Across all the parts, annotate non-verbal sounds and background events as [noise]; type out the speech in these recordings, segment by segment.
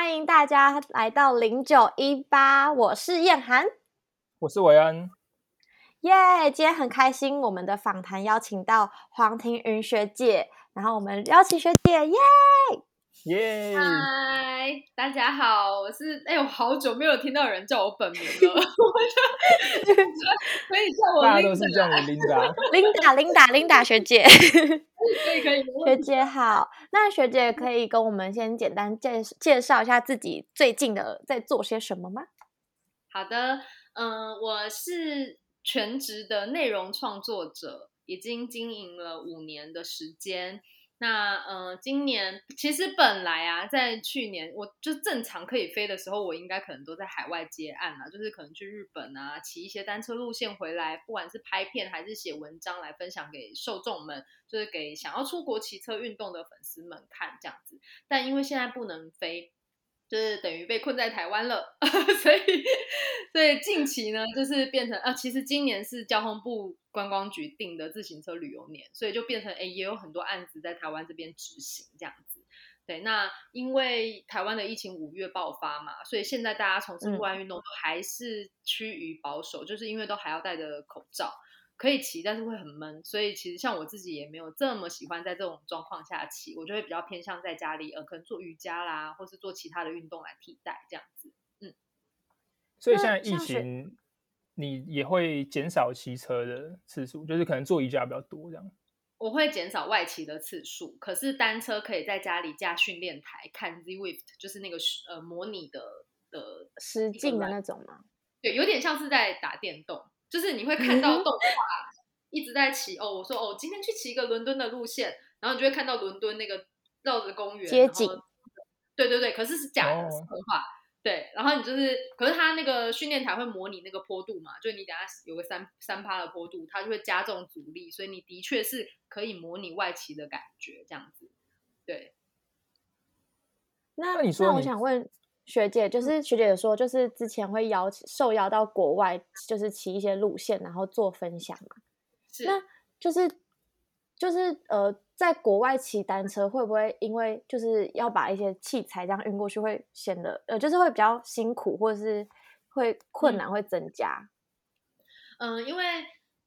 欢迎大家来到零九一八，我是燕涵，我是维恩，耶！今天很开心，我们的访谈邀请到黄庭云学姐，然后我们邀请学姐，耶！耶！嗨，大家好，我是哎，我好久没有听到有人叫我本名了，[laughs] 我就 [laughs] 可以叫我，大家都是叫我 Linda，Linda，Linda，Linda [laughs] 学姐，可以可以，学姐好，那学姐可以跟我们先简单介介绍一下自己最近的在做些什么吗？好的，嗯，我是全职的内容创作者，已经经营了五年的时间。那呃，今年其实本来啊，在去年我就正常可以飞的时候，我应该可能都在海外接案了，就是可能去日本啊，骑一些单车路线回来，不管是拍片还是写文章来分享给受众们，就是给想要出国骑车运动的粉丝们看这样子。但因为现在不能飞。就是等于被困在台湾了，[laughs] 所以所以近期呢，就是变成啊，其实今年是交通部观光局定的自行车旅游年，所以就变成哎，也有很多案子在台湾这边执行这样子。对，那因为台湾的疫情五月爆发嘛，所以现在大家从事户外运动都还是趋于保守，就是因为都还要戴着口罩。可以骑，但是会很闷，所以其实像我自己也没有这么喜欢在这种状况下骑，我就会比较偏向在家里，呃，可能做瑜伽啦，或是做其他的运动来替代这样子。嗯，所以现在疫情，你也会减少骑车的次数，就是可能做瑜伽比较多这样。我会减少外骑的次数，可是单车可以在家里架训练台看 Zwift，就是那个呃模拟的的实境的那种吗？对，有点像是在打电动。就是你会看到动画一直在骑哦，我说哦，今天去骑一个伦敦的路线，然后你就会看到伦敦那个绕着公园街景，对对对，可是是假的动画，对，然后你就是，可是它那个训练台会模拟那个坡度嘛，就你等下有个三三趴的坡度，它就会加重阻力，所以你的确是可以模拟外骑的感觉，这样子，对。那你说，我想问。学姐就是学姐说，就是之前会邀受邀到国外，就是骑一些路线，然后做分享嘛。是，那就是就是呃，在国外骑单车会不会因为就是要把一些器材这样运过去，会显得呃，就是会比较辛苦，或者是会困难会增加？嗯，因为。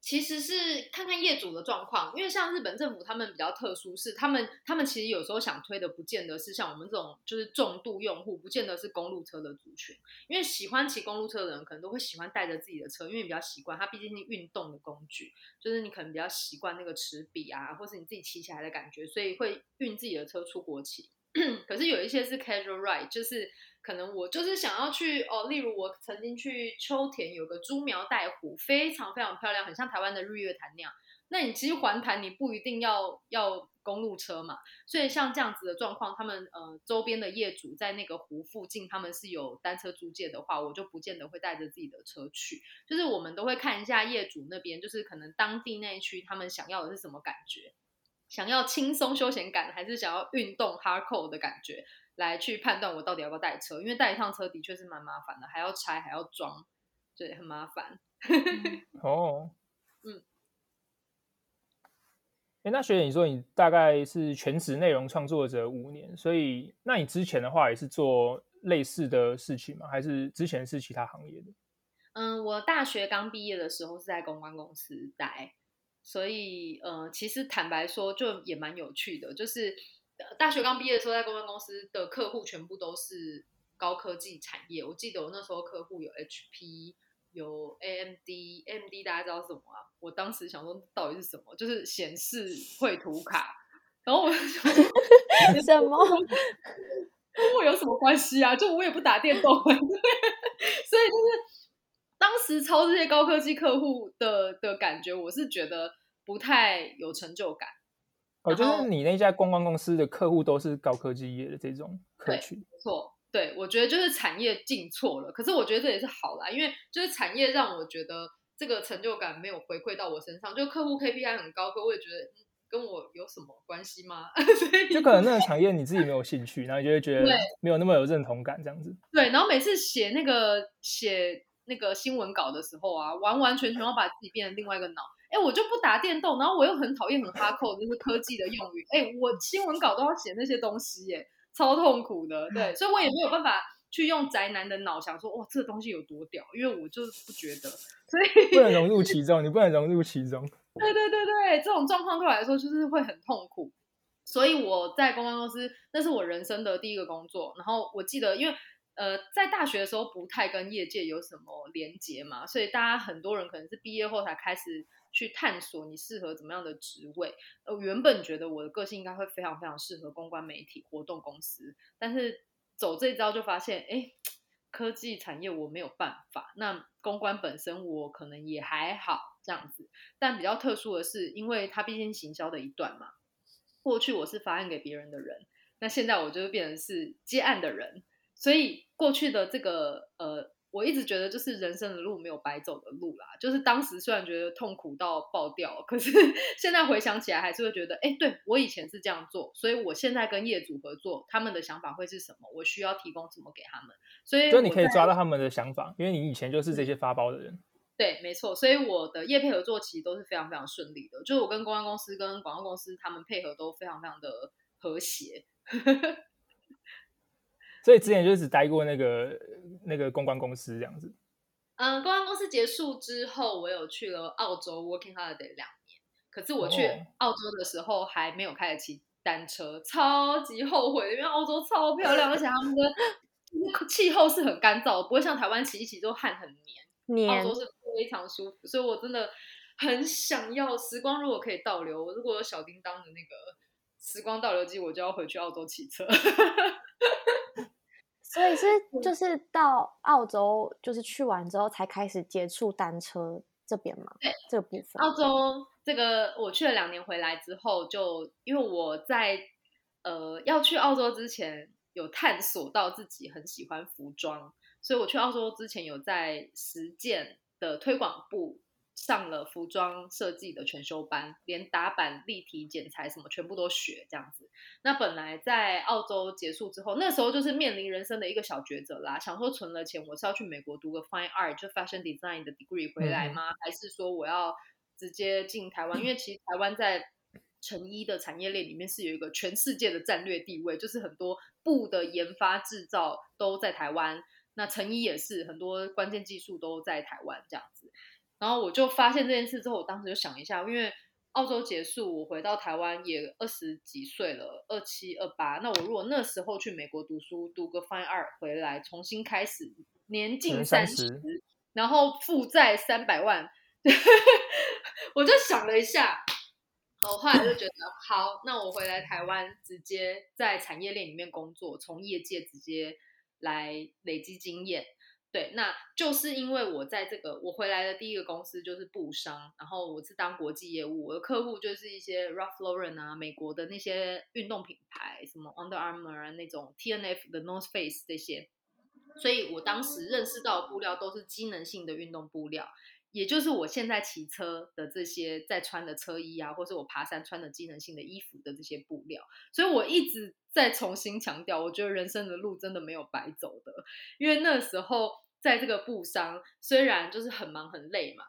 其实是看看业主的状况，因为像日本政府他们比较特殊，是他们他们其实有时候想推的不见得是像我们这种就是重度用户，不见得是公路车的族群。因为喜欢骑公路车的人，可能都会喜欢带着自己的车，因为比较习惯，它毕竟是运动的工具，就是你可能比较习惯那个持笔啊，或是你自己骑起来的感觉，所以会运自己的车出国骑。[clears throat] 可是有一些是 casual ride，就是。可能我就是想要去哦，例如我曾经去秋田有个朱苗带湖，非常非常漂亮，很像台湾的日月潭那样。那你其实环潭你不一定要要公路车嘛，所以像这样子的状况，他们呃周边的业主在那个湖附近，他们是有单车租借的话，我就不见得会带着自己的车去。就是我们都会看一下业主那边，就是可能当地那一区他们想要的是什么感觉，想要轻松休闲感，还是想要运动 hardcore 的感觉。来去判断我到底要不要带车，因为带一趟车的确是蛮麻烦的，还要拆还要装，对，很麻烦。[laughs] 哦，嗯，哎，那学姐，你说你大概是全职内容创作者五年，所以那你之前的话也是做类似的事情吗？还是之前是其他行业的？嗯，我大学刚毕业的时候是在公关公司待，所以呃，其实坦白说，就也蛮有趣的，就是。大学刚毕业的时候，在公关公司的客户全部都是高科技产业。我记得我那时候客户有 HP，有 AMD，AMD 大家知道什么啊？我当时想说到底是什么，就是显示绘图卡。然后我 [laughs] 什么？跟我有什么关系啊？就我也不打电动，[laughs] 所以就是当时抄这些高科技客户的的感觉，我是觉得不太有成就感。哦，就是你那家公关公司的客户都是高科技业的这种客群，没错，对我觉得就是产业进错了，可是我觉得这也是好啦，因为就是产业让我觉得这个成就感没有回馈到我身上，就客户 KPI 很高，可我也觉得跟我有什么关系吗？[laughs] 就可能那个产业你自己没有兴趣，然后就会觉得没有那么有认同感这样子。对，然后每次写那个写那个新闻稿的时候啊，完完全全要把自己变成另外一个脑。哎，我就不打电动，然后我又很讨厌很哈扣，就是科技的用语。哎，我新闻稿都要写那些东西，耶，超痛苦的。对，所以我也没有办法去用宅男的脑想说，哇，这个东西有多屌，因为我就是不觉得，所以不能融入其中，你不能融入其中。[laughs] 对对对对，这种状况对我来说就是会很痛苦。所以我在公关公司，那是我人生的第一个工作。然后我记得，因为呃，在大学的时候不太跟业界有什么连接嘛，所以大家很多人可能是毕业后才开始去探索你适合怎么样的职位。呃，原本觉得我的个性应该会非常非常适合公关媒体活动公司，但是走这一招就发现，哎，科技产业我没有办法。那公关本身我可能也还好这样子，但比较特殊的是，因为它毕竟行销的一段嘛。过去我是发案给别人的人，那现在我就变成是接案的人，所以过去的这个呃，我一直觉得就是人生的路没有白走的路啦。就是当时虽然觉得痛苦到爆掉，可是 [laughs] 现在回想起来还是会觉得，哎，对我以前是这样做，所以我现在跟业主合作，他们的想法会是什么？我需要提供什么给他们？所以，就你可以抓到他们的想法，因为你以前就是这些发包的人。对，没错，所以我的业配合作其实都是非常非常顺利的，就是我跟公关公司、跟广告公司他们配合都非常非常的和谐。[laughs] 所以之前就只待过那个那个公关公司这样子。嗯，公关公司结束之后，我有去了澳洲 working holiday 两年，可是我去澳洲的时候还没有开始骑单车，超级后悔，因为澳洲超漂亮，而且他们的气候是很干燥，不会像台湾骑一骑都汗很黏。澳洲是非常舒服，所以我真的很想要时光。如果可以倒流，如果有小叮当的那个时光倒流机，我就要回去澳洲骑车。[laughs] 所以是 [laughs] 就是到澳洲，就是去完之后才开始接触单车这边吗？对，这个部分。澳洲这个我去了两年，回来之后就因为我在呃要去澳洲之前有探索到自己很喜欢服装。所以我去澳洲之前，有在实践的推广部上了服装设计的全修班，连打版、立体剪裁什么全部都学这样子。那本来在澳洲结束之后，那时候就是面临人生的一个小抉择啦，想说存了钱，我是要去美国读个 Fine Art 就 Fashion Design 的 degree 回来吗？还是说我要直接进台湾？因为其实台湾在成衣的产业链里面是有一个全世界的战略地位，就是很多布的研发制造都在台湾。那成衣也是很多关键技术都在台湾这样子，然后我就发现这件事之后，我当时就想一下，因为澳洲结束，我回到台湾也二十几岁了，二七二八，那我如果那时候去美国读书，读个 Fine Art 回来，重新开始，年近三十，然后负债三百万，[laughs] 我就想了一下，我后来就觉得，好，那我回来台湾，直接在产业链里面工作，从业界直接。来累积经验，对，那就是因为我在这个我回来的第一个公司就是布商，然后我是当国际业务，我的客户就是一些 Ralph Lauren 啊，美国的那些运动品牌，什么 Under Armour 啊那种 T N F 的 North Face 这些，所以我当时认识到的布料都是机能性的运动布料。也就是我现在骑车的这些在穿的车衣啊，或是我爬山穿的机能性的衣服的这些布料，所以我一直在重新强调，我觉得人生的路真的没有白走的。因为那时候在这个布商，虽然就是很忙很累嘛，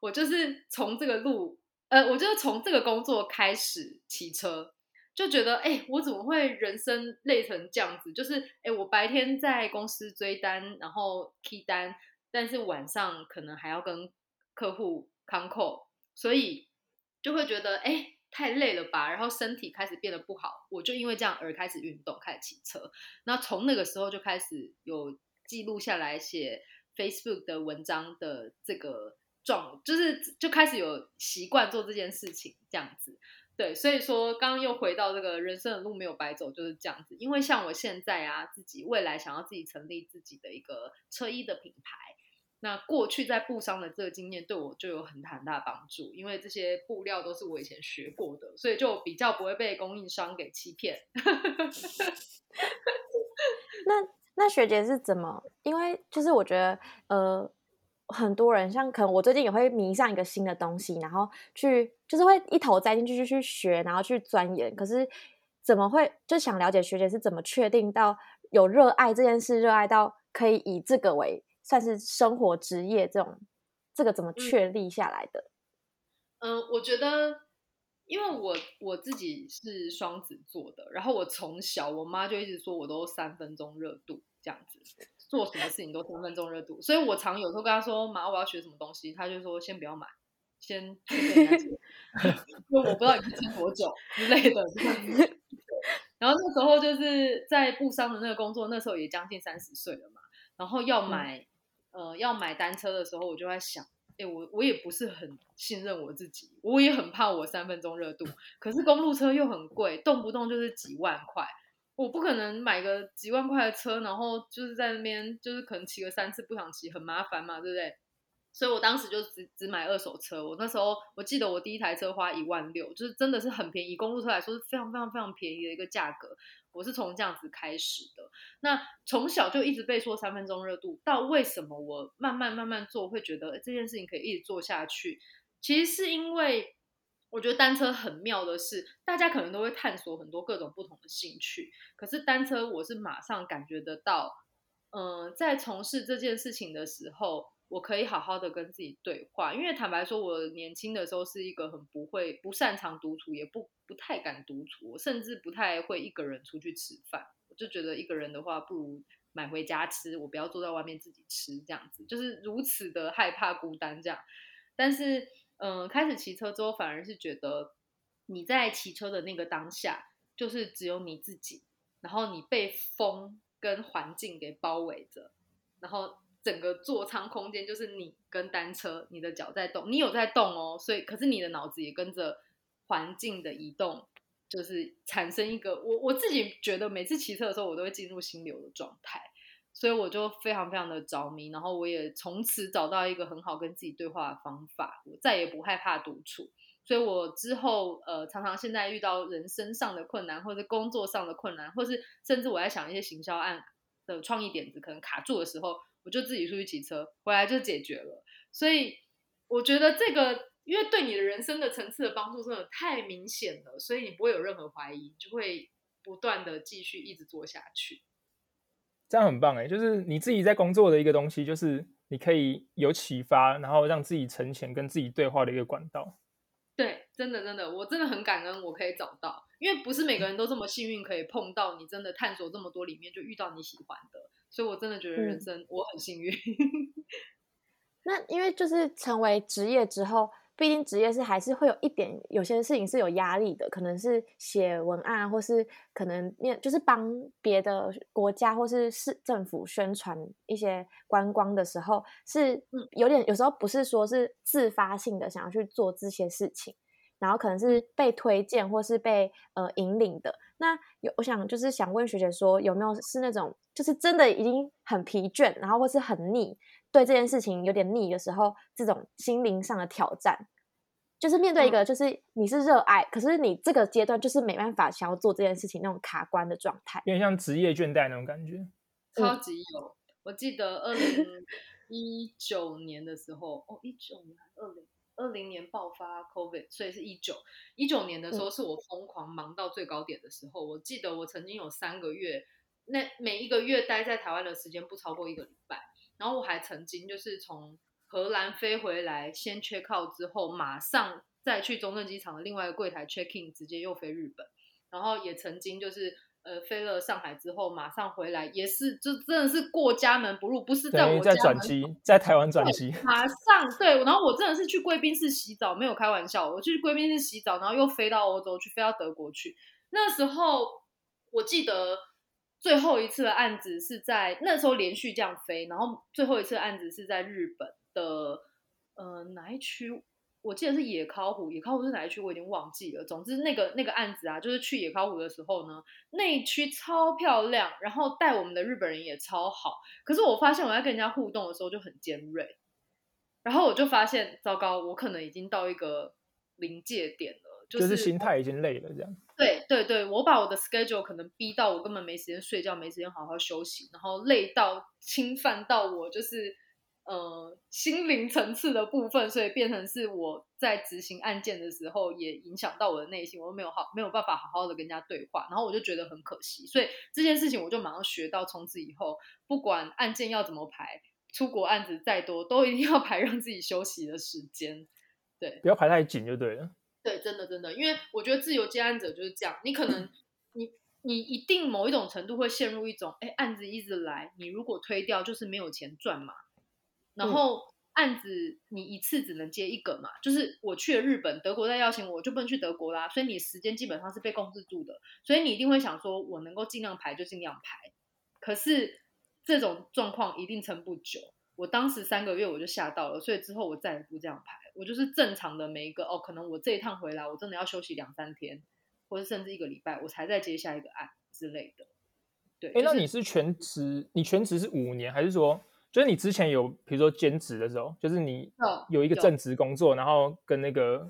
我就是从这个路，呃，我就是从这个工作开始骑车，就觉得，哎，我怎么会人生累成这样子？就是，哎，我白天在公司追单，然后 k 单。但是晚上可能还要跟客户康扣，所以就会觉得哎太累了吧，然后身体开始变得不好。我就因为这样而开始运动，开始骑车。那从那个时候就开始有记录下来写 Facebook 的文章的这个状，就是就开始有习惯做这件事情这样子。对，所以说刚刚又回到这个人生的路没有白走，就是这样子。因为像我现在啊，自己未来想要自己成立自己的一个车衣的品牌。那过去在布商的这个经验对我就有很很大帮助，因为这些布料都是我以前学过的，所以就比较不会被供应商给欺骗。[laughs] 那那学姐是怎么？因为就是我觉得，呃，很多人像可能我最近也会迷上一个新的东西，然后去就是会一头栽进去去学，然后去钻研。可是怎么会就想了解学姐是怎么确定到有热爱这件事，热爱到可以以这个为。算是生活职业这种，这个怎么确立下来的？嗯，我觉得因为我我自己是双子座的，然后我从小我妈就一直说我都三分钟热度这样子，做什么事情都三分钟热度，所以我常有时候跟她说妈我要学什么东西，她就说先不要买，先去跟人家学，因为我不知道你会撑多久 [laughs] 之类的。然后那时候就是在布商的那个工作，那时候也将近三十岁了嘛，然后要买呃要买单车的时候，我就在想。哎，我我也不是很信任我自己，我也很怕我三分钟热度。可是公路车又很贵，动不动就是几万块，我不可能买个几万块的车，然后就是在那边就是可能骑个三次不想骑，很麻烦嘛，对不对？所以我当时就只只买二手车。我那时候我记得我第一台车花一万六，就是真的是很便宜，公路车来说是非常非常非常便宜的一个价格。我是从这样子开始的。那从小就一直被说三分钟热度，到为什么我慢慢慢慢做会觉得这件事情可以一直做下去？其实是因为我觉得单车很妙的是，大家可能都会探索很多各种不同的兴趣，可是单车我是马上感觉得到，嗯，在从事这件事情的时候。我可以好好的跟自己对话，因为坦白说，我年轻的时候是一个很不会、不擅长独处，也不不太敢独处，我甚至不太会一个人出去吃饭。我就觉得一个人的话，不如买回家吃，我不要坐在外面自己吃，这样子就是如此的害怕孤单这样。但是，嗯，开始骑车之后，反而是觉得你在骑车的那个当下，就是只有你自己，然后你被风跟环境给包围着，然后。整个座舱空间就是你跟单车，你的脚在动，你有在动哦，所以可是你的脑子也跟着环境的移动，就是产生一个我我自己觉得每次骑车的时候，我都会进入心流的状态，所以我就非常非常的着迷，然后我也从此找到一个很好跟自己对话的方法，我再也不害怕独处，所以我之后呃常常现在遇到人生上的困难，或者工作上的困难，或是甚至我在想一些行销案的创意点子可能卡住的时候。我就自己出去骑车，回来就解决了。所以我觉得这个，因为对你的人生的层次的帮助真的太明显了，所以你不会有任何怀疑，就会不断的继续一直做下去。这样很棒哎，就是你自己在工作的一个东西，就是你可以有启发，然后让自己存钱，跟自己对话的一个管道。对，真的真的，我真的很感恩，我可以找到，因为不是每个人都这么幸运，可以碰到你真的探索这么多里面就遇到你喜欢的。所以，我真的觉得人生我很幸运。[laughs] 那因为就是成为职业之后，毕竟职业是还是会有一点，有些事情是有压力的，可能是写文案，或是可能面就是帮别的国家或是市政府宣传一些观光的时候，是有点有时候不是说是自发性的想要去做这些事情。然后可能是被推荐或是被呃引领的。那有我想就是想问学姐说，有没有是那种就是真的已经很疲倦，然后或是很腻，对这件事情有点腻的时候，这种心灵上的挑战，就是面对一个就是你是热爱，可是你这个阶段就是没办法想要做这件事情那种卡关的状态，有点像职业倦怠那种感觉。[laughs] 超级有，我记得二零一九年的时候，哦，一九年二零。二零年爆发 COVID，所以是一九一九年的时候，是我疯狂忙到最高点的时候。我记得我曾经有三个月，那每一个月待在台湾的时间不超过一个礼拜。然后我还曾经就是从荷兰飞回来，先 check out 之后，马上再去中正机场的另外一个柜台 check in，直接又飞日本。然后也曾经就是。呃，飞了上海之后，马上回来，也是，就真的是过家门不入，不是在我在转机，在台湾转机，马上对，然后我真的是去贵宾室洗澡，没有开玩笑，我去贵宾室洗澡，然后又飞到欧洲去，飞到德国去。那时候我记得最后一次的案子是在那时候连续这样飞，然后最后一次案子是在日本的呃哪一区？我记得是野考湖，野考湖是哪一区？我已经忘记了。总之，那个那个案子啊，就是去野考湖的时候呢，那一区超漂亮，然后带我们的日本人也超好。可是我发现我在跟人家互动的时候就很尖锐，然后我就发现，糟糕，我可能已经到一个临界点了，就是心态已经累了，这样。对对对，我把我的 schedule 可能逼到我根本没时间睡觉，没时间好好休息，然后累到侵犯到我，就是。呃，心灵层次的部分，所以变成是我在执行案件的时候，也影响到我的内心，我都没有好没有办法好好的跟人家对话，然后我就觉得很可惜，所以这件事情我就马上学到，从此以后不管案件要怎么排，出国案子再多，都一定要 [laughs] 排让自己休息的时间，对，不要排太紧就对了。对，真的真的，因为我觉得自由接案者就是这样，你可能 [laughs] 你你一定某一种程度会陷入一种，哎，案子一直来，你如果推掉就是没有钱赚嘛，然后案子你一次只能接一个嘛，就是我去了日本、德国再邀请我，就不能去德国啦，所以你时间基本上是被控制住的，所以你一定会想说，我能够尽量排就尽量排，可是这种状况一定撑不久。我当时三个月我就吓到了，所以之后我再也不这样排，我就是正常的每一个哦，可能我这一趟回来我真的要休息两三天，或者甚至一个礼拜，我才再接下一个案之类的。对，哎，那你是全职？你全职是五年，还是说就是你之前有比如说兼职的时候，就是你有一个正职工作，然后跟那个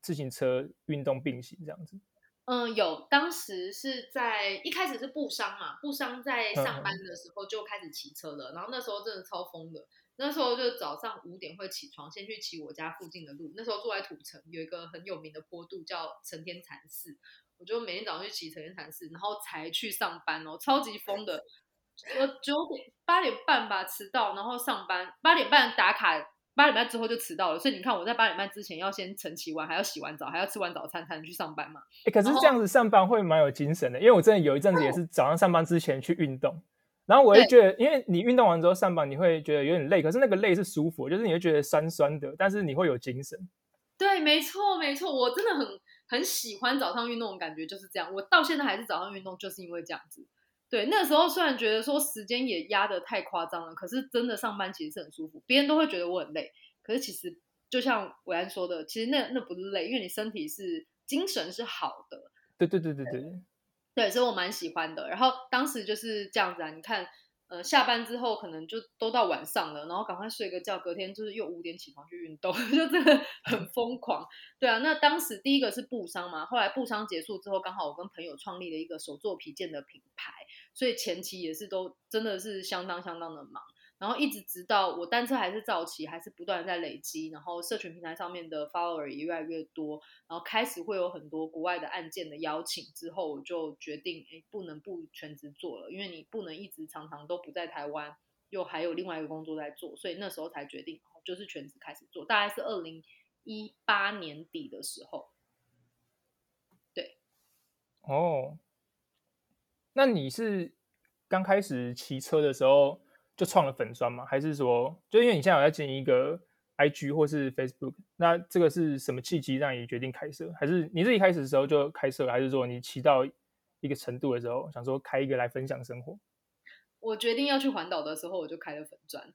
自行车运动并行这样子？嗯，有，当时是在一开始是布商嘛，布商在上班的时候就开始骑车了，然后那时候真的超疯的，那时候就早上五点会起床，先去骑我家附近的路，那时候住在土城，有一个很有名的坡度叫成天禅寺，我就每天早上去骑成天禅寺，然后才去上班哦，超级疯的，我九点八点半吧迟到，然后上班八点半打卡。八点半之后就迟到了，所以你看我在八点半之前要先晨起完，还要洗完澡，还要吃完早餐才能去上班嘛。哎，可是这样子上班会蛮有精神的，因为我真的有一阵子也是早上上班之前去运动，然后我就觉得，因为你运动完之后上班，你会觉得有点累，可是那个累是舒服，就是你会觉得酸酸的，但是你会有精神。对，没错，没错，我真的很很喜欢早上运动的感觉，就是这样。我到现在还是早上运动，就是因为这样子。对，那时候虽然觉得说时间也压得太夸张了，可是真的上班其实是很舒服。别人都会觉得我很累，可是其实就像伟安说的，其实那那不是累，因为你身体是精神是好的。对对对对对，对，所以我蛮喜欢的。然后当时就是这样子啊，你看。呃，下班之后可能就都到晚上了，然后赶快睡个觉，隔天就是又五点起床去运动，[laughs] 就真的很疯狂。对啊，那当时第一个是布商嘛，后来布商结束之后，刚好我跟朋友创立了一个手作皮件的品牌，所以前期也是都真的是相当相当的忙。然后一直直到我单车还是造骑，还是不断在累积，然后社群平台上面的 follower 也越来越多，然后开始会有很多国外的案件的邀请，之后我就决定，哎，不能不全职做了，因为你不能一直常常都不在台湾，又还有另外一个工作在做，所以那时候才决定，就是全职开始做，大概是二零一八年底的时候，对，哦，那你是刚开始骑车的时候？就创了粉砖吗？还是说，就因为你现在有在经营一个 IG 或是 Facebook，那这个是什么契机让你决定开设？还是你自己开始的时候就开设？还是说你骑到一个程度的时候，想说开一个来分享生活？我决定要去环岛的时候，我就开了粉砖，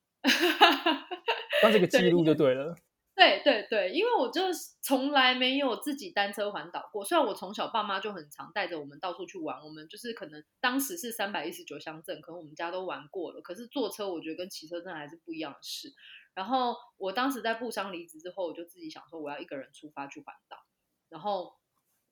当这个 [laughs] 记录就对了。对对对对，因为我就从来没有自己单车环岛过。虽然我从小爸妈就很常带着我们到处去玩，我们就是可能当时是三百一十九乡镇，可能我们家都玩过了。可是坐车，我觉得跟骑车真的还是不一样的事。然后我当时在布商离职之后，我就自己想说，我要一个人出发去环岛。然后。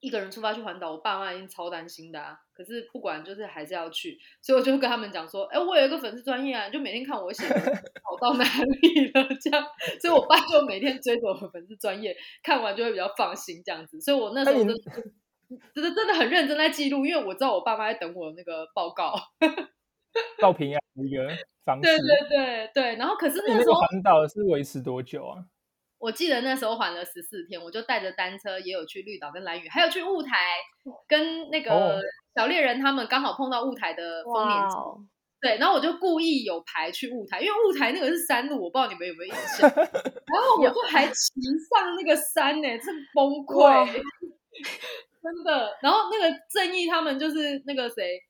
一个人出发去环岛，我爸妈已经超担心的啊。可是不管，就是还是要去，所以我就跟他们讲说：“哎，我有一个粉丝专业啊，就每天看我写 [laughs] 跑到哪里了这样。”所以，我爸就每天追着我粉丝专业看完，就会比较放心这样子。所以我那时候真的真的真的很认真在记录，因为我知道我爸妈在等我那个报告，[laughs] 报平安一个方式。对对对对。然后，可是那时候环岛是维持多久啊？我记得那时候缓了十四天，我就带着单车，也有去绿岛跟蓝屿，还有去雾台，跟那个小猎人他们刚好碰到雾台的丰年祭，对，然后我就故意有排去雾台，因为雾台那个是山路，我不知道你们有没有印象，[laughs] 然后我就还骑上那个山呢，真崩溃，真的。然后那个正义他们就是那个谁。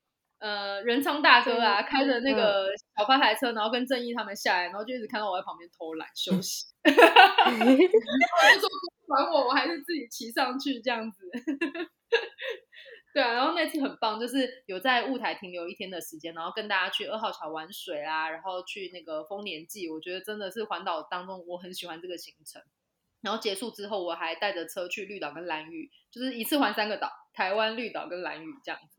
呃，仁昌大哥啊，开着那个小八台车，然后跟正义他们下来，然后就一直看到我在旁边偷懒休息。[laughs] 就说管我，我还是自己骑上去这样子。[laughs] 对啊，然后那次很棒，就是有在雾台停留一天的时间，然后跟大家去二号桥玩水啊，然后去那个丰年祭，我觉得真的是环岛当中我很喜欢这个行程。然后结束之后，我还带着车去绿岛跟蓝屿，就是一次环三个岛，台湾、绿岛跟蓝屿这样子。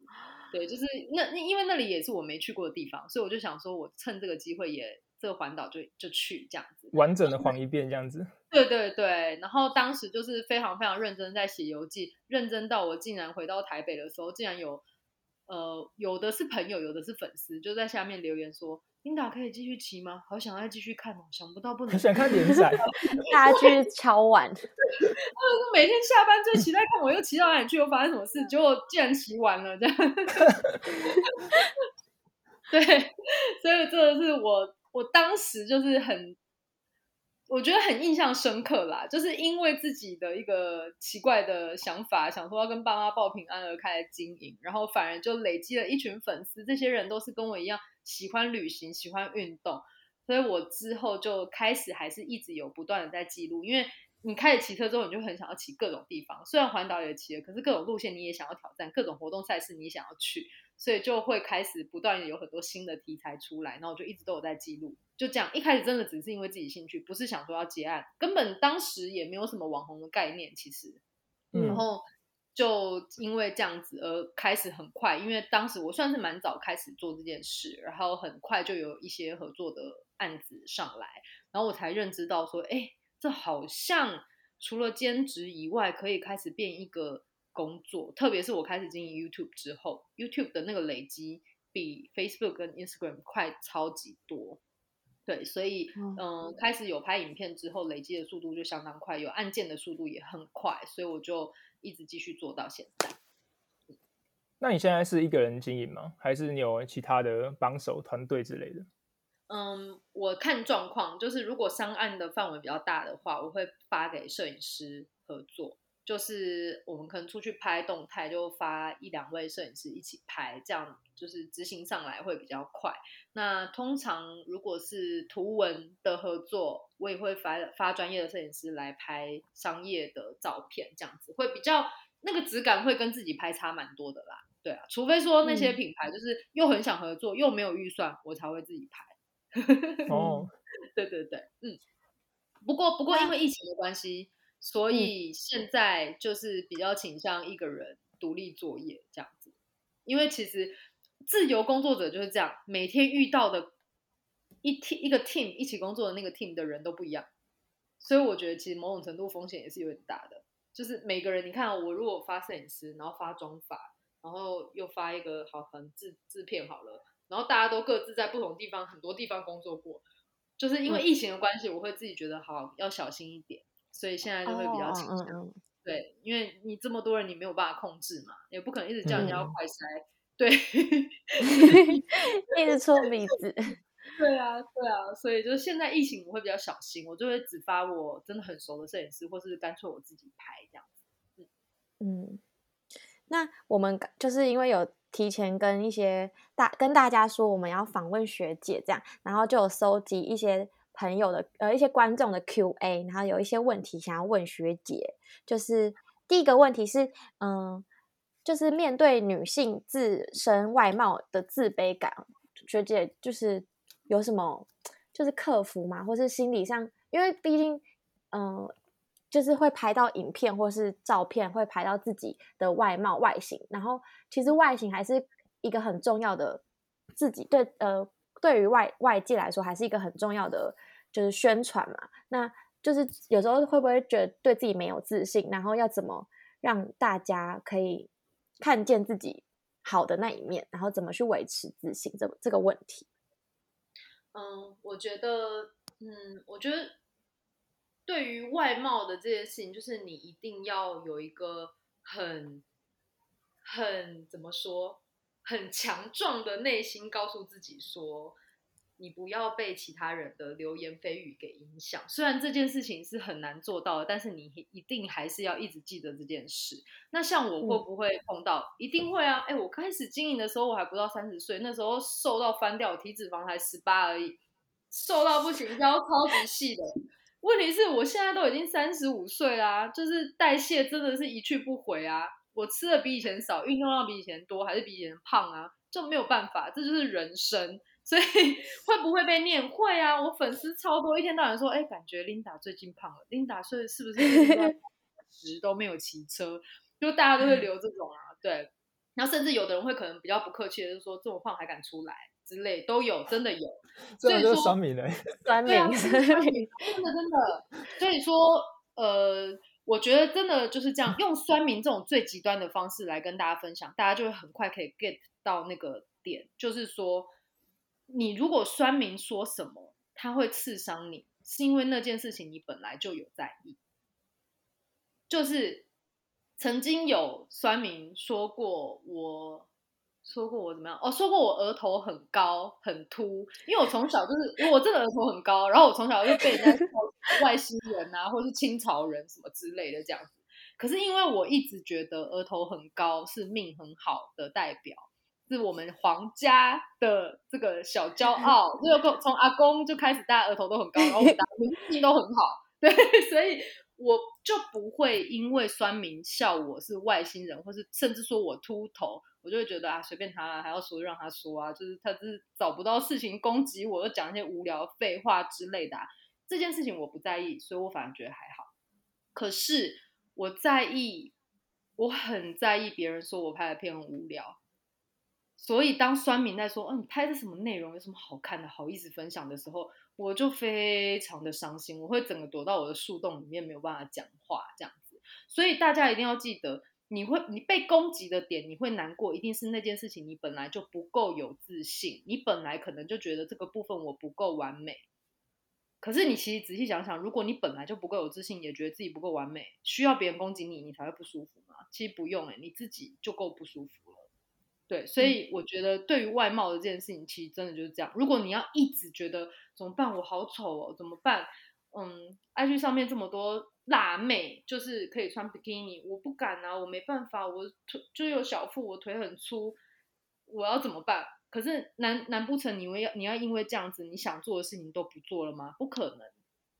对，就是那因为那里也是我没去过的地方，所以我就想说，我趁这个机会也这个环岛就就去这样子，完整的环一遍这样子。[laughs] 对对对，然后当时就是非常非常认真在写游记，认真到我竟然回到台北的时候，竟然有呃有的是朋友，有的是粉丝，就在下面留言说：“琳达可以继续骑吗？好想再继续看哦，想不到不能很想看连载，[laughs] 大家去敲碗，我 [laughs] 每天下班最期待看我又骑到哪里去，又发生什么事，结果竟然骑完了这样。[laughs] 对，所以这个是我我当时就是很，我觉得很印象深刻啦，就是因为自己的一个奇怪的想法，想说要跟爸妈报平安而开始经营，然后反而就累积了一群粉丝，这些人都是跟我一样喜欢旅行、喜欢运动，所以我之后就开始还是一直有不断的在记录，因为。你开始骑车之后，你就很想要骑各种地方。虽然环岛也骑了，可是各种路线你也想要挑战，各种活动赛事你也想要去，所以就会开始不断有很多新的题材出来。然后我就一直都有在记录。就这样，一开始真的只是因为自己兴趣，不是想说要接案，根本当时也没有什么网红的概念，其实。然后就因为这样子而开始很快，因为当时我算是蛮早开始做这件事，然后很快就有一些合作的案子上来，然后我才认知到说，哎。这好像除了兼职以外，可以开始变一个工作。特别是我开始经营 YouTube 之后，YouTube 的那个累积比 Facebook 跟 Instagram 快超级多。对，所以嗯，开始有拍影片之后，累积的速度就相当快，有按键的速度也很快，所以我就一直继续做到现在。那你现在是一个人经营吗？还是你有其他的帮手团队之类的？嗯，我看状况，就是如果商案的范围比较大的话，我会发给摄影师合作。就是我们可能出去拍动态，就发一两位摄影师一起拍，这样就是执行上来会比较快。那通常如果是图文的合作，我也会发发专业的摄影师来拍商业的照片，这样子会比较那个质感会跟自己拍差蛮多的啦。对啊，除非说那些品牌就是又很想合作又没有预算，我才会自己拍。哦，[laughs] 对对对，嗯，不过不过因为疫情的关系，所以现在就是比较倾向一个人独立作业这样子。因为其实自由工作者就是这样，每天遇到的一 team 一个 team 一起工作的那个 team 的人都不一样，所以我觉得其实某种程度风险也是有点大的。就是每个人，你看我如果发摄影师，然后发妆法，然后又发一个好可能制制片好了。然后大家都各自在不同地方，很多地方工作过，就是因为疫情的关系，我会自己觉得好要小心一点，所以现在就会比较倾向。对，因为你这么多人，你没有办法控制嘛，也不可能一直叫人家快筛，对，[laughs] 一直搓鼻子。对啊，对啊，所以就是现在疫情，我会比较小心，我就会只发我真的很熟的摄影师，或是干脆我自己拍这样子。嗯，那我们就是因为有。提前跟一些大跟大家说我们要访问学姐这样，然后就有收集一些朋友的呃一些观众的 Q&A，然后有一些问题想要问学姐，就是第一个问题是嗯，就是面对女性自身外貌的自卑感，学姐就是有什么就是克服吗？或是心理上，因为毕竟嗯。就是会拍到影片或是照片，会拍到自己的外貌外形，然后其实外形还是一个很重要的，自己对呃对于外外界来说还是一个很重要的就是宣传嘛。那就是有时候会不会觉得对自己没有自信，然后要怎么让大家可以看见自己好的那一面，然后怎么去维持自信这这个问题？嗯，我觉得，嗯，我觉得。对于外貌的这件事情，就是你一定要有一个很、很怎么说，很强壮的内心，告诉自己说，你不要被其他人的流言蜚语给影响。虽然这件事情是很难做到的，但是你一定还是要一直记得这件事。那像我会不会碰到？一定会啊！哎，我开始经营的时候，我还不到三十岁，那时候瘦到翻掉，体脂肪才十八而已，瘦到不行，腰超级细的。问题是我现在都已经三十五岁啦，就是代谢真的是一去不回啊！我吃的比以前少，运动量比以前多，还是比以前胖啊？就没有办法，这就是人生。所以 [laughs] 会不会被念？会啊！我粉丝超多，一天到晚说：“哎，感觉 Linda 最近胖了。”Linda 是是不是十 [laughs] 都没有骑车？就大家都会留这种啊，对。然后甚至有的人会可能比较不客气的就说：“这么胖还敢出来？”之类都有，真的有，所以说酸民嘞，酸民，真的真的，所以说，呃，我觉得真的就是这样，用酸民这种最极端的方式来跟大家分享，大家就会很快可以 get 到那个点，就是说，你如果酸民说什么，他会刺伤你，是因为那件事情你本来就有在意。就是曾经有酸民说过我。说过我怎么样？哦，说过我额头很高很秃，因为我从小就是，因为我真的额头很高，然后我从小就被人家说外星人啊，或是清朝人什么之类的这样子。可是因为我一直觉得额头很高是命很好的代表，是我们皇家的这个小骄傲，就从阿公就开始，大家额头都很高，然后我们大家 [laughs] 运气都很好，对，所以我就不会因为酸民笑我是外星人，或是甚至说我秃头。我就会觉得啊，随便他，还要说就让他说啊，就是他是找不到事情攻击我，又讲一些无聊废话之类的。这件事情我不在意，所以我反而觉得还好。可是我在意，我很在意别人说我拍的片很无聊。所以当酸民在说，嗯，你拍的什么内容，有什么好看的，好意思分享的时候，我就非常的伤心，我会整个躲到我的树洞里面，没有办法讲话这样子。所以大家一定要记得。你会你被攻击的点，你会难过，一定是那件事情你本来就不够有自信，你本来可能就觉得这个部分我不够完美。可是你其实仔细想想，如果你本来就不够有自信，也觉得自己不够完美，需要别人攻击你，你才会不舒服吗？其实不用哎，你自己就够不舒服了。对，所以我觉得对于外貌的这件事情，其实真的就是这样。如果你要一直觉得怎么办，我好丑哦，怎么办？嗯，IG 上面这么多。辣妹就是可以穿比基尼，我不敢啊，我没办法，我腿就有小腹，我腿很粗，我要怎么办？可是难难不成你会要你要因为这样子你想做的事情都不做了吗？不可能，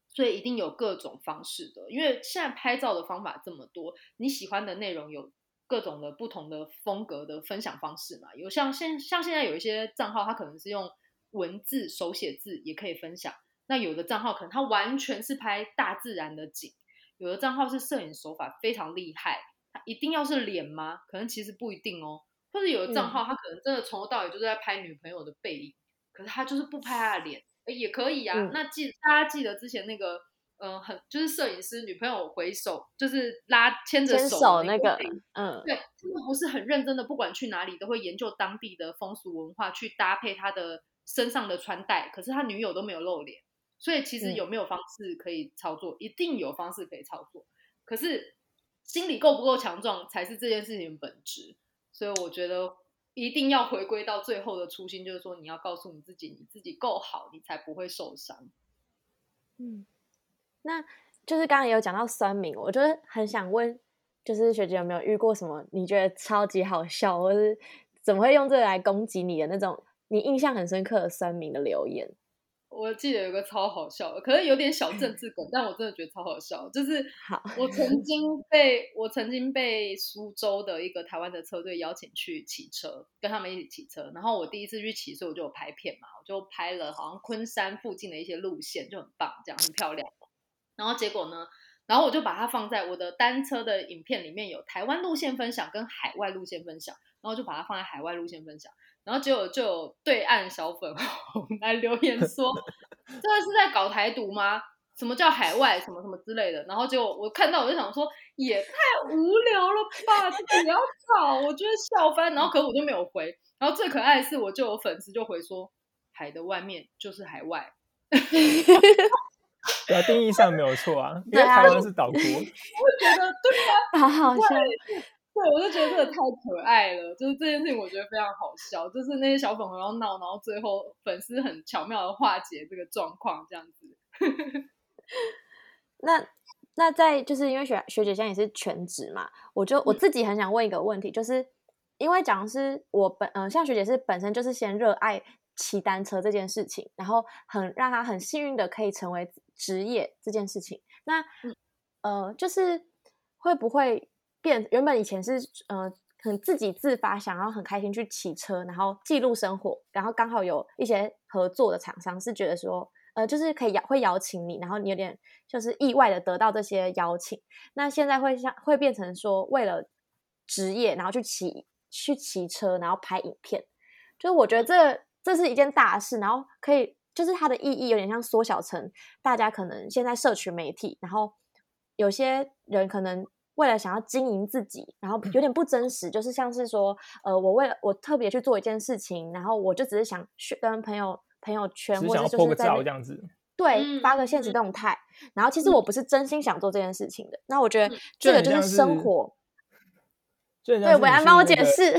所以一定有各种方式的，因为现在拍照的方法这么多，你喜欢的内容有各种的不同的风格的分享方式嘛，有像现像现在有一些账号，它可能是用文字手写字也可以分享，那有的账号可能它完全是拍大自然的景。有的账号是摄影手法非常厉害，他一定要是脸吗？可能其实不一定哦。或者有的账号他可能真的从头到尾就是在拍女朋友的背影，可是他就是不拍他的脸，也可以啊。那记大家记得之前那个，嗯，很就是摄影师女朋友回首，就是拉牵着手那个，嗯，对，他们不是很认真的，不管去哪里都会研究当地的风俗文化去搭配他的身上的穿戴，可是他女友都没有露脸。所以其实有没有方式可以操作？一定有方式可以操作。可是心理够不够强壮才是这件事情的本质。所以我觉得一定要回归到最后的初心，就是说你要告诉你自己，你自己够好，你才不会受伤。嗯，那就是刚刚也有讲到酸民，我就是很想问，就是学姐有没有遇过什么你觉得超级好笑，或是怎么会用这个来攻击你的那种你印象很深刻的酸民的留言？我记得有个超好笑的，可是有点小政治梗，但我真的觉得超好笑。就是我曾经被我曾经被苏州的一个台湾的车队邀请去骑车，跟他们一起骑车。然后我第一次去骑，所以我就有拍片嘛，我就拍了好像昆山附近的一些路线，就很棒，这样很漂亮。然后结果呢，然后我就把它放在我的单车的影片里面，有台湾路线分享跟海外路线分享，然后就把它放在海外路线分享。然后结果就有对岸小粉红 [laughs] 来留言说：“ [laughs] 这个是在搞台独吗？什么叫海外什么什么之类的？”然后就我看到我就想说：“也太无聊了吧！这不要吵，我觉得笑翻。”然后可我就没有回。然后最可爱的是，我就有粉丝就回说：“海的外面就是海外。[laughs] ”对啊，定义上没有错啊，因为台湾是岛国。[laughs] 我觉得对啊，好好笑。对，我就觉得这个太可爱了，就是这件事情我觉得非常好笑，就是那些小粉红要闹，然后最后粉丝很巧妙的化解这个状况，这样子。[laughs] 那那在就是因为学学姐现在也是全职嘛，我就我自己很想问一个问题，就是因为讲是我本嗯，像学姐是本身就是先热爱骑单车这件事情，然后很让他很幸运的可以成为职业这件事情，那呃，就是会不会？变原本以前是呃很自己自发想要很开心去骑车，然后记录生活，然后刚好有一些合作的厂商是觉得说呃就是可以邀会邀请你，然后你有点就是意外的得到这些邀请。那现在会像会变成说为了职业，然后去骑去骑车，然后拍影片，就是我觉得这这是一件大事，然后可以就是它的意义有点像缩小成大家可能现在社群媒体，然后有些人可能。为了想要经营自己，然后有点不真实，就是像是说，呃，我为了我特别去做一件事情，然后我就只是想去跟朋友朋友圈或者就是在这样子，对，发个现实动态，然后其实我不是真心想做这件事情的。那我觉得这个就是生活。对，伟安帮我解释。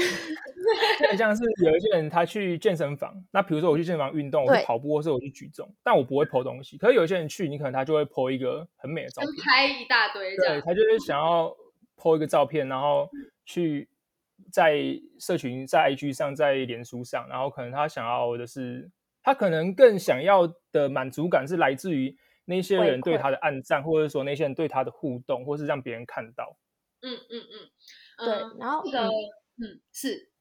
[laughs] 就像是有一些人他去健身房，那比如说我去健身房运动，我去跑步，或是我去举重，但我不会剖东西。可是有一些人去，你可能他就会剖一个很美的照片，拍一大堆。对，他就是想要剖一个照片，然后去在社群、在 IG 上、在脸书上，然后可能他想要的是，他可能更想要的满足感是来自于那些人对他的暗赞，或者说那些人对他的互动，或是让别人看到。嗯嗯嗯。对，然后这个嗯是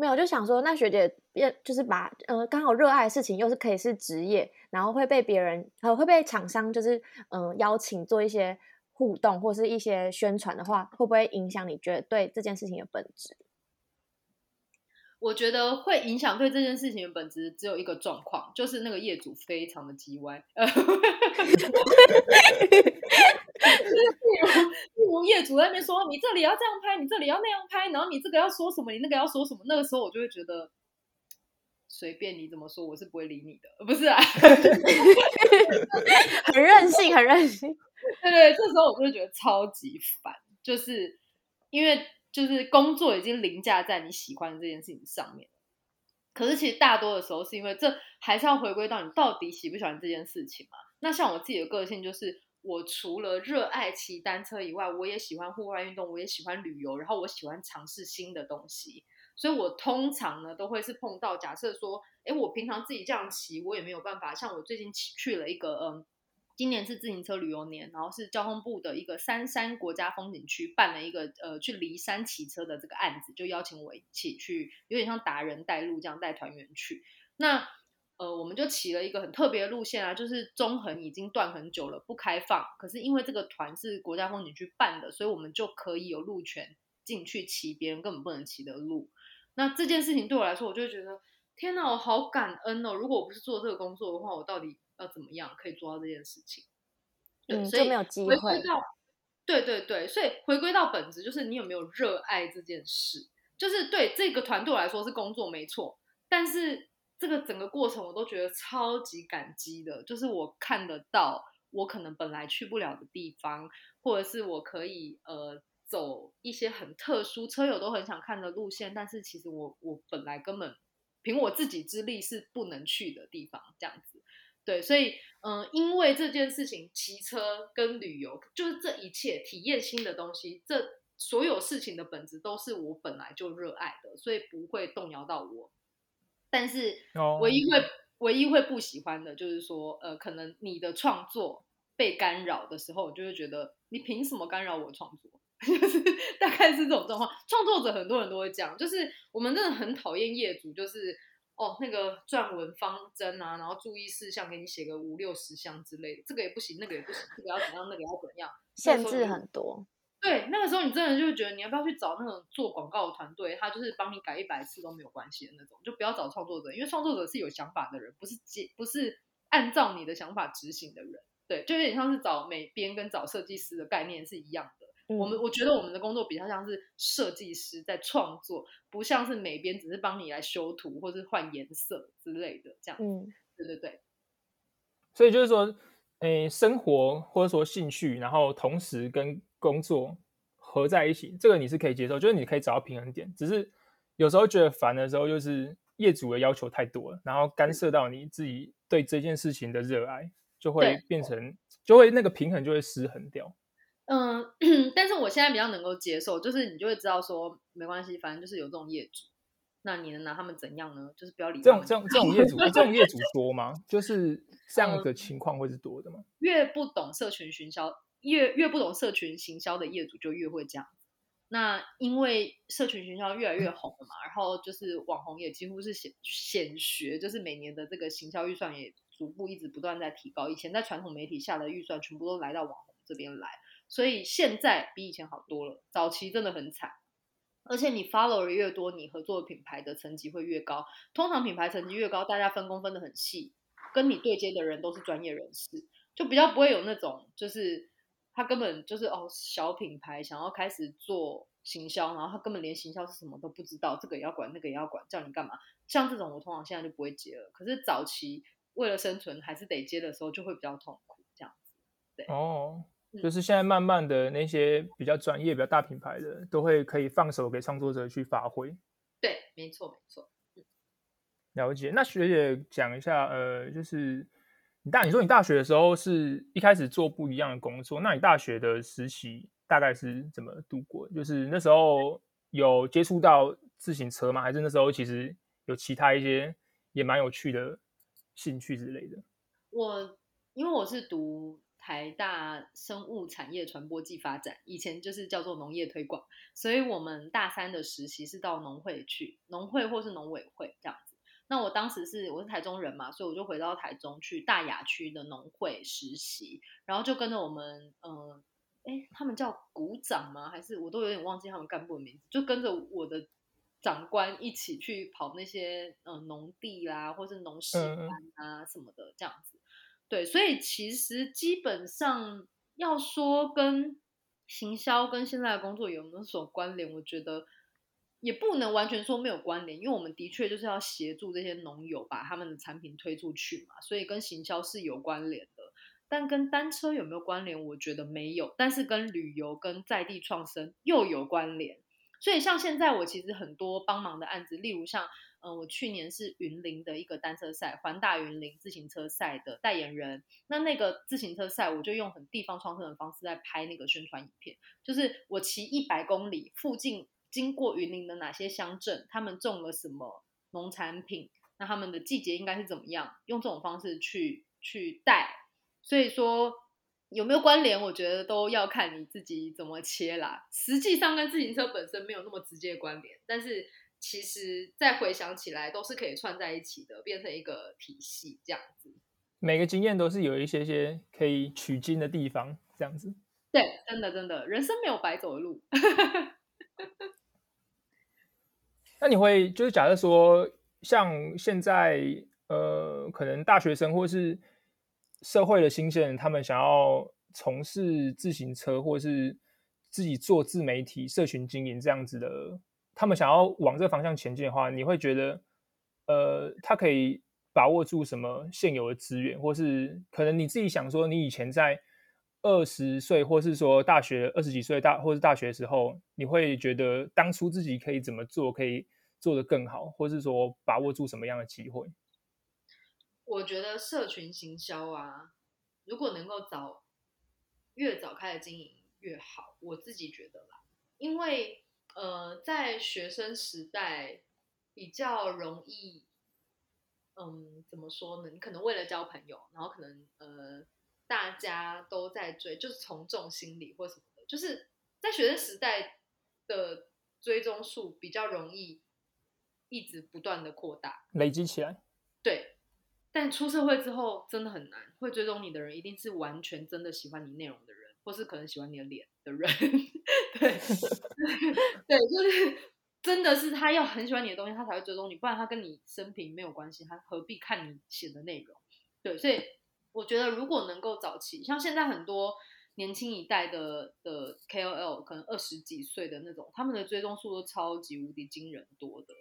没有就想说，那学姐就是把呃刚好热爱的事情又是可以是职业，然后会被别人呃会被厂商就是嗯邀请做一些互动或是一些宣传的话，会不会影响你觉得对这件事情的本质？我觉得会影响对这件事情的本质只有一个状况，就是那个业主非常的叽歪。[laughs] 例如业主在那边说你这里要这样拍，你这里要那样拍，然后你这个要说什么，你那个要说什么，那个时候我就会觉得随便你怎么说，我是不会理你的，不是啊？[laughs] 很任性，很任性。[laughs] 对对，这时候我就会觉得超级烦，就是因为就是工作已经凌驾在你喜欢这件事情上面，可是其实大多的时候是因为这还是要回归到你到底喜不喜欢这件事情嘛？那像我自己的个性就是。我除了热爱骑单车以外，我也喜欢户外运动，我也喜欢旅游，然后我喜欢尝试新的东西。所以，我通常呢都会是碰到，假设说，哎，我平常自己这样骑，我也没有办法。像我最近去了一个，嗯，今年是自行车旅游年，然后是交通部的一个三山国家风景区办了一个，呃，去骊山骑车的这个案子，就邀请我一起去，有点像达人带路这样带团员去。那呃，我们就起了一个很特别的路线啊，就是中横已经断很久了，不开放。可是因为这个团是国家风景区办的，所以我们就可以有路权进去骑别人根本不能骑的路。那这件事情对我来说，我就会觉得天哪，我好感恩哦！如果我不是做这个工作的话，我到底要怎么样可以做到这件事情？嗯，就没有机会。对对对，所以回归到本质，就是你有没有热爱这件事？就是对这个团队来说是工作没错，但是。这个整个过程我都觉得超级感激的，就是我看得到我可能本来去不了的地方，或者是我可以呃走一些很特殊车友都很想看的路线，但是其实我我本来根本凭我自己之力是不能去的地方，这样子。对，所以嗯，因为这件事情，骑车跟旅游就是这一切体验新的东西，这所有事情的本质都是我本来就热爱的，所以不会动摇到我。但是唯一会唯一会不喜欢的就是说，呃，可能你的创作被干扰的时候，我就会觉得你凭什么干扰我创作？[laughs] 就是大概是这种状况。创作者很多人都会讲，就是我们真的很讨厌业主，就是哦那个撰文方针啊，然后注意事项给你写个五六十项之类的，这个也不行，那个也不行，这个要怎样，那个要怎样，限制很多。对，那个时候你真的就觉得你要不要去找那种做广告的团队，他就是帮你改一百次都没有关系的那种，就不要找创作者，因为创作者是有想法的人，不是接不是按照你的想法执行的人。对，就有点像是找美编跟找设计师的概念是一样的。我们我觉得我们的工作比较像是设计师在创作，不像是美编只是帮你来修图或是换颜色之类的这样。嗯，对对对。所以就是说，诶，生活或者说兴趣，然后同时跟工作合在一起，这个你是可以接受，就是你可以找到平衡点。只是有时候觉得烦的时候，就是业主的要求太多了，然后干涉到你自己对这件事情的热爱，就会变成，就会那个平衡就会失衡掉。嗯，[clears throat] 但是我现在比较能够接受，就是你就会知道说，没关系，反正就是有这种业主，那你能拿他们怎样呢？就是不要理这种这种这种业主，这种业主多吗？就是这样的情况会是多的吗？越不懂社群行销。越越不懂社群行销的业主就越会这样。那因为社群行销越来越红了嘛，然后就是网红也几乎是显显学，就是每年的这个行销预算也逐步一直不断在提高。以前在传统媒体下的预算全部都来到网红这边来，所以现在比以前好多了。早期真的很惨，而且你 follower 越多，你合作的品牌的层级会越高。通常品牌层级越高，大家分工分得很细，跟你对接的人都是专业人士，就比较不会有那种就是。他根本就是哦小品牌想要开始做行销，然后他根本连行销是什么都不知道，这个也要管，那个也要管，叫你干嘛？像这种我通常现在就不会接了。可是早期为了生存还是得接的时候，就会比较痛苦这样子。对哦，嗯就是现在慢慢的那些比较专业、比较大品牌的，都会可以放手给创作者去发挥。对，没错没错。了解。那学姐讲一下，呃，就是你大你说你大学的时候是一开始做不一样的工作，那你大学的实习大概是怎么度过？就是那时候有接触到自行车吗？还是那时候其实有其他一些也蛮有趣的兴趣之类的？我因为我是读台大生物产业传播暨发展，以前就是叫做农业推广，所以我们大三的实习是到农会去，农会或是农委会这样子。那我当时是我是台中人嘛，所以我就回到台中去大雅区的农会实习，然后就跟着我们，呃，哎，他们叫股长吗？还是我都有点忘记他们干部的名字，就跟着我的长官一起去跑那些呃农地啦，或是农事嗯嗯班啊什么的这样子。对，所以其实基本上要说跟行销跟现在的工作有没有所关联，我觉得也不能完全说没有关联，因为我们的确就是要协助这些农友把他们的产品推出去嘛，所以跟行销是有关联的。但跟单车有没有关联？我觉得没有，但是跟旅游跟在地创生又有关联。所以像现在我其实很多帮忙的案子，例如像呃，我去年是云林的一个单车赛，环大云林自行车赛的代言人。那那个自行车赛，我就用很地方创生的方式在拍那个宣传影片，就是我骑一百公里，附近经过云林的哪些乡镇，他们种了什么农产品，那他们的季节应该是怎么样，用这种方式去去带。所以说有没有关联，我觉得都要看你自己怎么切啦。实际上跟自行车本身没有那么直接关联，但是其实再回想起来，都是可以串在一起的，变成一个体系这样子。每个经验都是有一些些可以取经的地方，这样子。对，真的真的，人生没有白走的路。[laughs] 那你会就是假设说，像现在呃，可能大学生或是社会的新鲜人，他们想要从事自行车或是自己做自媒体、社群经营这样子的，他们想要往这方向前进的话，你会觉得呃，他可以把握住什么现有的资源，或是可能你自己想说，你以前在二十岁，或是说大学二十几岁大，或是大学的时候，你会觉得当初自己可以怎么做，可以做得更好，或是说把握住什么样的机会？我觉得社群行销啊，如果能够早越早开始经营越好，我自己觉得啦，因为呃，在学生时代比较容易，嗯，怎么说呢？你可能为了交朋友，然后可能呃，大家都在追，就是从众心理或什么的，就是在学生时代的追踪数比较容易一直不断的扩大，累积起来。对。但出社会之后真的很难，会追踪你的人一定是完全真的喜欢你内容的人，或是可能喜欢你的脸的人。[laughs] 对，[laughs] 对，就是真的是他要很喜欢你的东西，他才会追踪你，不然他跟你生平没有关系，他何必看你写的内容？对，所以我觉得如果能够早期，像现在很多年轻一代的的 KOL，可能二十几岁的那种，他们的追踪数都超级无敌惊人多的。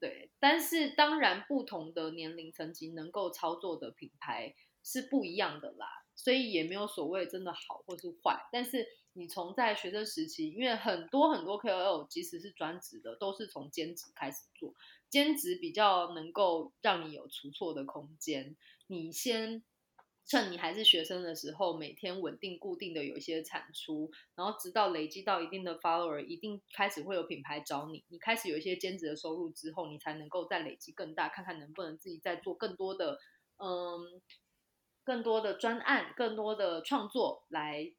对，但是当然，不同的年龄层级能够操作的品牌是不一样的啦，所以也没有所谓真的好或是坏。但是你从在学生时期，因为很多很多 KOL 即使是专职的，都是从兼职开始做，兼职比较能够让你有出错的空间。你先趁你还是学生的时候，每天稳定固定的有一些产出，然后直到累积到一定的 follower，一定开始会有品牌找你，你开始有一些兼职的收入之后，你才能够再累积更大，看看能不能自己再做更多的，嗯，更多的专案，更多的创作来，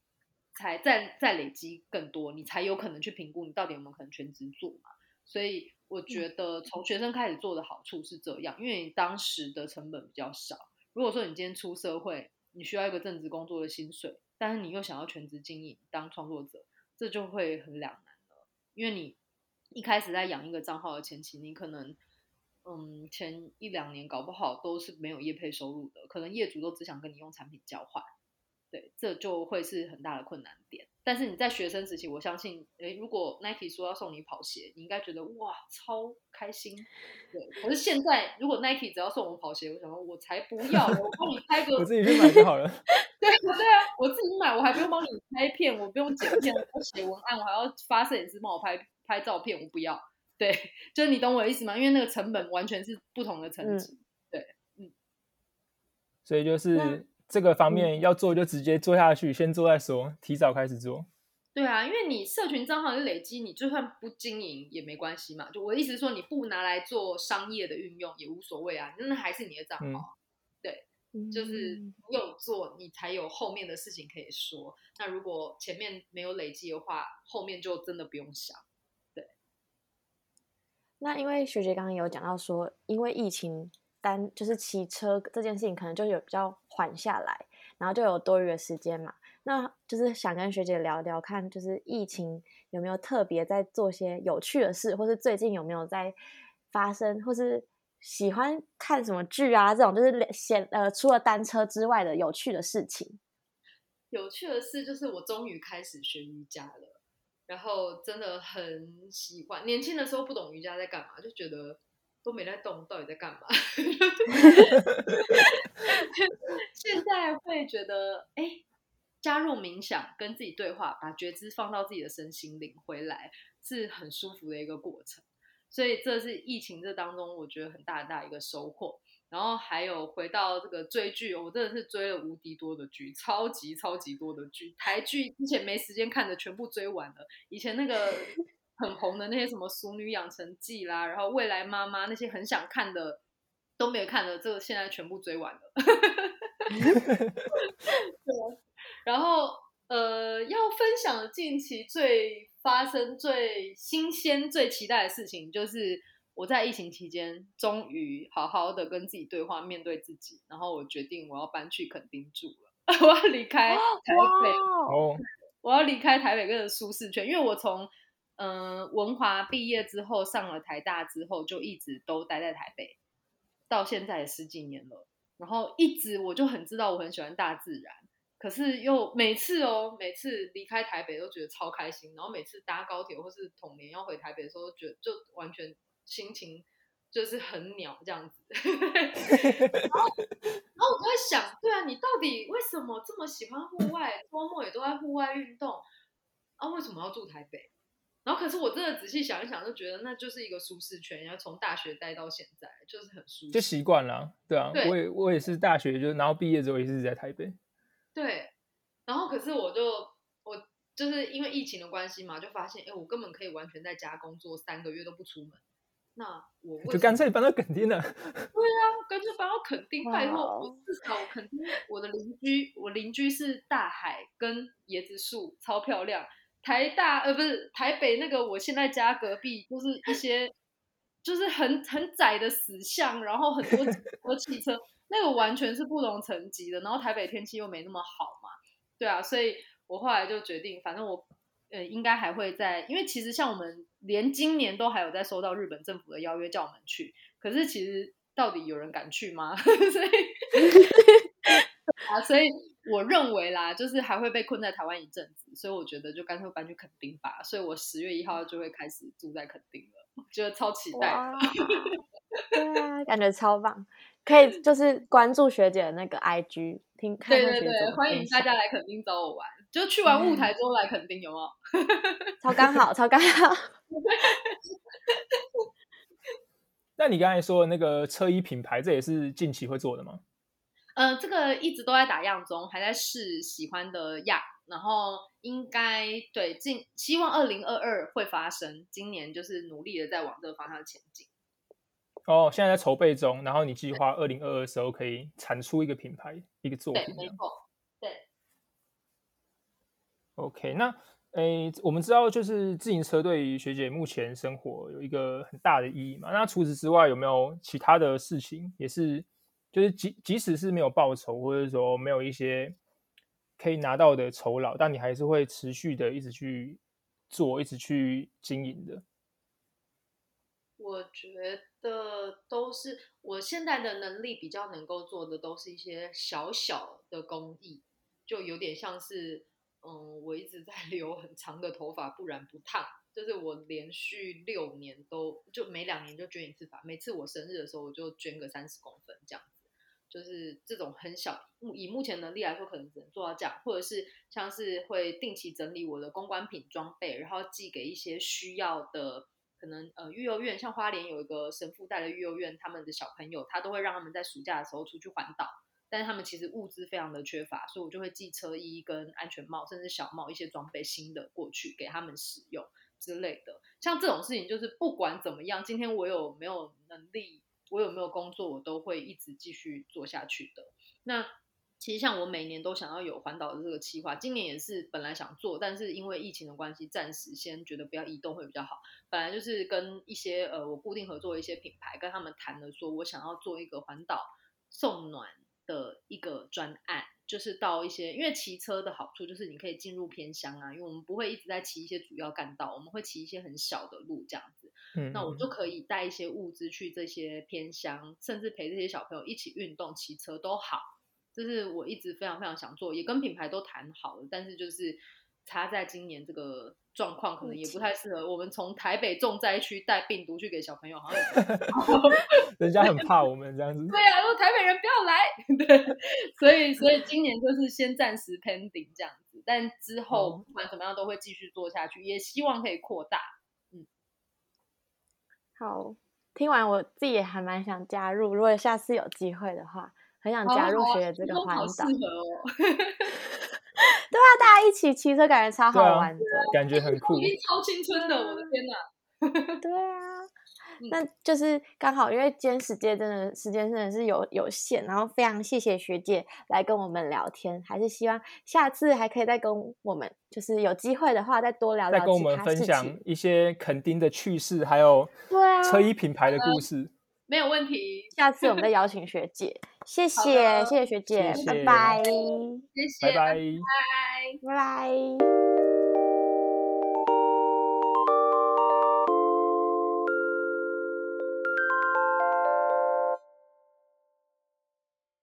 才再再累积更多，你才有可能去评估你到底有没有可能全职做嘛。所以我觉得从学生开始做的好处是这样，因为你当时的成本比较少。如果说你今天出社会，你需要一个正职工作的薪水，但是你又想要全职经营当创作者，这就会很两难了。因为你一开始在养一个账号的前期，你可能嗯前一两年搞不好都是没有业配收入的，可能业主都只想跟你用产品交换。对，这就会是很大的困难点。但是你在学生时期，我相信，诶，如果 Nike 说要送你跑鞋，你应该觉得哇，超开心。对，可是现在如果 Nike 只要送我跑鞋，我想说，我才不要，我帮你拍个，我自己去买就好了。[laughs] 对，对啊，我自己买，我还不用帮你拍片，我不用剪片，我要写文案，我还要发摄影师帮我拍拍照片，我不要。对，就是你懂我的意思吗？因为那个成本完全是不同的层级。对，嗯。所以就是这个方面要做，就直接做下去，先做再说，提早开始做。对啊，因为你社群账号的累积，你就算不经营也没关系嘛。就我的意思是说，你不拿来做商业的运用也无所谓啊，那还是你的账号。对，就是你有做，你才有后面的事情可以说。那如果前面没有累积的话，后面就真的不用想。对。那因为学姐刚刚有讲到说，因为疫情单就是骑车这件事情，可能就有比较缓下来，然后就有多余的时间嘛。那就是想跟学姐聊聊看，就是疫情有没有特别在做些有趣的事，或是最近有没有在发生，或是喜欢看什么剧啊？这种就是闲呃，除了单车之外的有趣的事情。有趣的事就是我终于开始学瑜伽了，然后真的很喜欢。年轻的时候不懂瑜伽在干嘛，就觉得都没在动，到底在干嘛？[laughs] 现在会觉得哎。加入冥想，跟自己对话，把觉知放到自己的身心灵回来，是很舒服的一个过程。所以这是疫情这当中，我觉得很大很大一个收获。然后还有回到这个追剧，我真的是追了无敌多的剧，超级超级多的剧。台剧之前没时间看的，全部追完了。以前那个很红的那些什么《熟女养成记》啦，然后《未来妈妈》那些很想看的都没有看的，这个现在全部追完了。[laughs] 对。然后，呃，要分享近期最发生、最新鲜、最期待的事情，就是我在疫情期间终于好好的跟自己对话，面对自己。然后我决定我要搬去垦丁住了，[laughs] 我要离开台北，哦，我要离开台北个舒适圈，因为我从嗯文华毕业之后，上了台大之后，就一直都待在台北，到现在十几年了。然后一直我就很知道我很喜欢大自然。可是又每次哦，每次离开台北都觉得超开心，然后每次搭高铁或是童年要回台北的时候，觉得就完全心情就是很鸟这样子。[laughs] 然后，然后我就在想，对啊，你到底为什么这么喜欢户外，周末也都在户外运动啊？为什么要住台北？然后，可是我真的仔细想一想，就觉得那就是一个舒适圈，然后从大学待到现在，就是很舒适，就习惯了。对啊，我也我也是大学就然后毕业之后也是在台北。对，然后可是我就我就是因为疫情的关系嘛，就发现哎，我根本可以完全在家工作三个月都不出门。那我 [laughs] 就干脆搬到垦丁了。[laughs] 对啊，干脆搬到垦丁，拜托我至少垦丁我的邻居，我邻居是大海跟椰子树，超漂亮。台大呃不是台北那个，我现在家隔壁就是一些就是很很窄的死巷，然后很多很多汽车。那个完全是不同层级的，然后台北天气又没那么好嘛，对啊，所以我后来就决定，反正我呃应该还会在，因为其实像我们连今年都还有在收到日本政府的邀约叫我们去，可是其实到底有人敢去吗？[laughs] 所以啊，所以我认为啦，就是还会被困在台湾一阵子，所以我觉得就干脆搬去垦丁吧，所以我十月一号就会开始住在垦丁了，觉得超期待，对啊，感觉超棒。可以就是关注学姐的那个 IG，听看对对对，欢迎大家来垦丁找我玩，就去完雾台之后来垦丁，有没有？超刚好，超刚好。[laughs] 那你刚才说的那个车衣品牌，这也是近期会做的吗？呃，这个一直都在打样中，还在试喜欢的样，然后应该对近希望二零二二会发生，今年就是努力的在往这个方向前进。哦，现在在筹备中，然后你计划二零二二时候可以产出一个品牌，一个作品。对，没错。对。OK，那诶，我们知道就是自行车对于学姐目前生活有一个很大的意义嘛？那除此之外，有没有其他的事情也是，就是即即使是没有报酬，或者说没有一些可以拿到的酬劳，但你还是会持续的一直去做，一直去经营的？我觉得都是我现在的能力比较能够做的，都是一些小小的公益，就有点像是，嗯，我一直在 [laughs] 留很长的头发，不染不烫，就是我连续六年都就每两年就捐一次发，每次我生日的时候我就捐个三十公分这样，就是这种很小，以目前能力来说，可能只能做到这样，或者是像是会定期整理我的公关品装备，然后寄给一些需要的。可能呃，育幼院像花莲有一个神父带的育幼院，他们的小朋友他都会让他们在暑假的时候出去环岛，但是他们其实物资非常的缺乏，所以我就会寄车衣跟安全帽，甚至小帽一些装备新的过去给他们使用之类的。像这种事情，就是不管怎么样，今天我有没有能力，我有没有工作，我都会一直继续做下去的。那。其实像我每年都想要有环岛的这个计划，今年也是本来想做，但是因为疫情的关系，暂时先觉得不要移动会比较好。本来就是跟一些呃我固定合作的一些品牌，跟他们谈了，说我想要做一个环岛送暖的一个专案，就是到一些，因为骑车的好处就是你可以进入偏乡啊，因为我们不会一直在骑一些主要干道，我们会骑一些很小的路这样子。嗯，那我就可以带一些物资去这些偏乡，甚至陪这些小朋友一起运动、骑车都好。这是我一直非常非常想做，也跟品牌都谈好了，但是就是差在今年这个状况，可能也不太适合我们从台北重灾区带病毒去给小朋友，好像 [laughs] 人家很怕我们这样子。[laughs] 对啊，说台北人不要来。[laughs] 对，所以所以今年就是先暂时 pending 这样子，但之后不管怎么样都会继续做下去，也希望可以扩大。嗯，好，听完我自己也还蛮想加入，如果下次有机会的话。很想加入学这个环岛，[laughs] 对啊，大家一起骑车感觉超好玩的，感觉很酷，超青春的，我的天哪！对啊，那就是刚好，因为今天时间真的时间真的是有有限，然后非常谢谢学姐来跟我们聊天，还是希望下次还可以再跟我们，就是有机会的话再多聊聊，再跟我们分享一些垦丁的趣事，还有对啊车衣品牌的故事。[laughs] 没有问题，下次我们再 [laughs] 邀请学姐，谢谢谢谢学姐，拜拜，谢谢，拜拜，拜拜拜。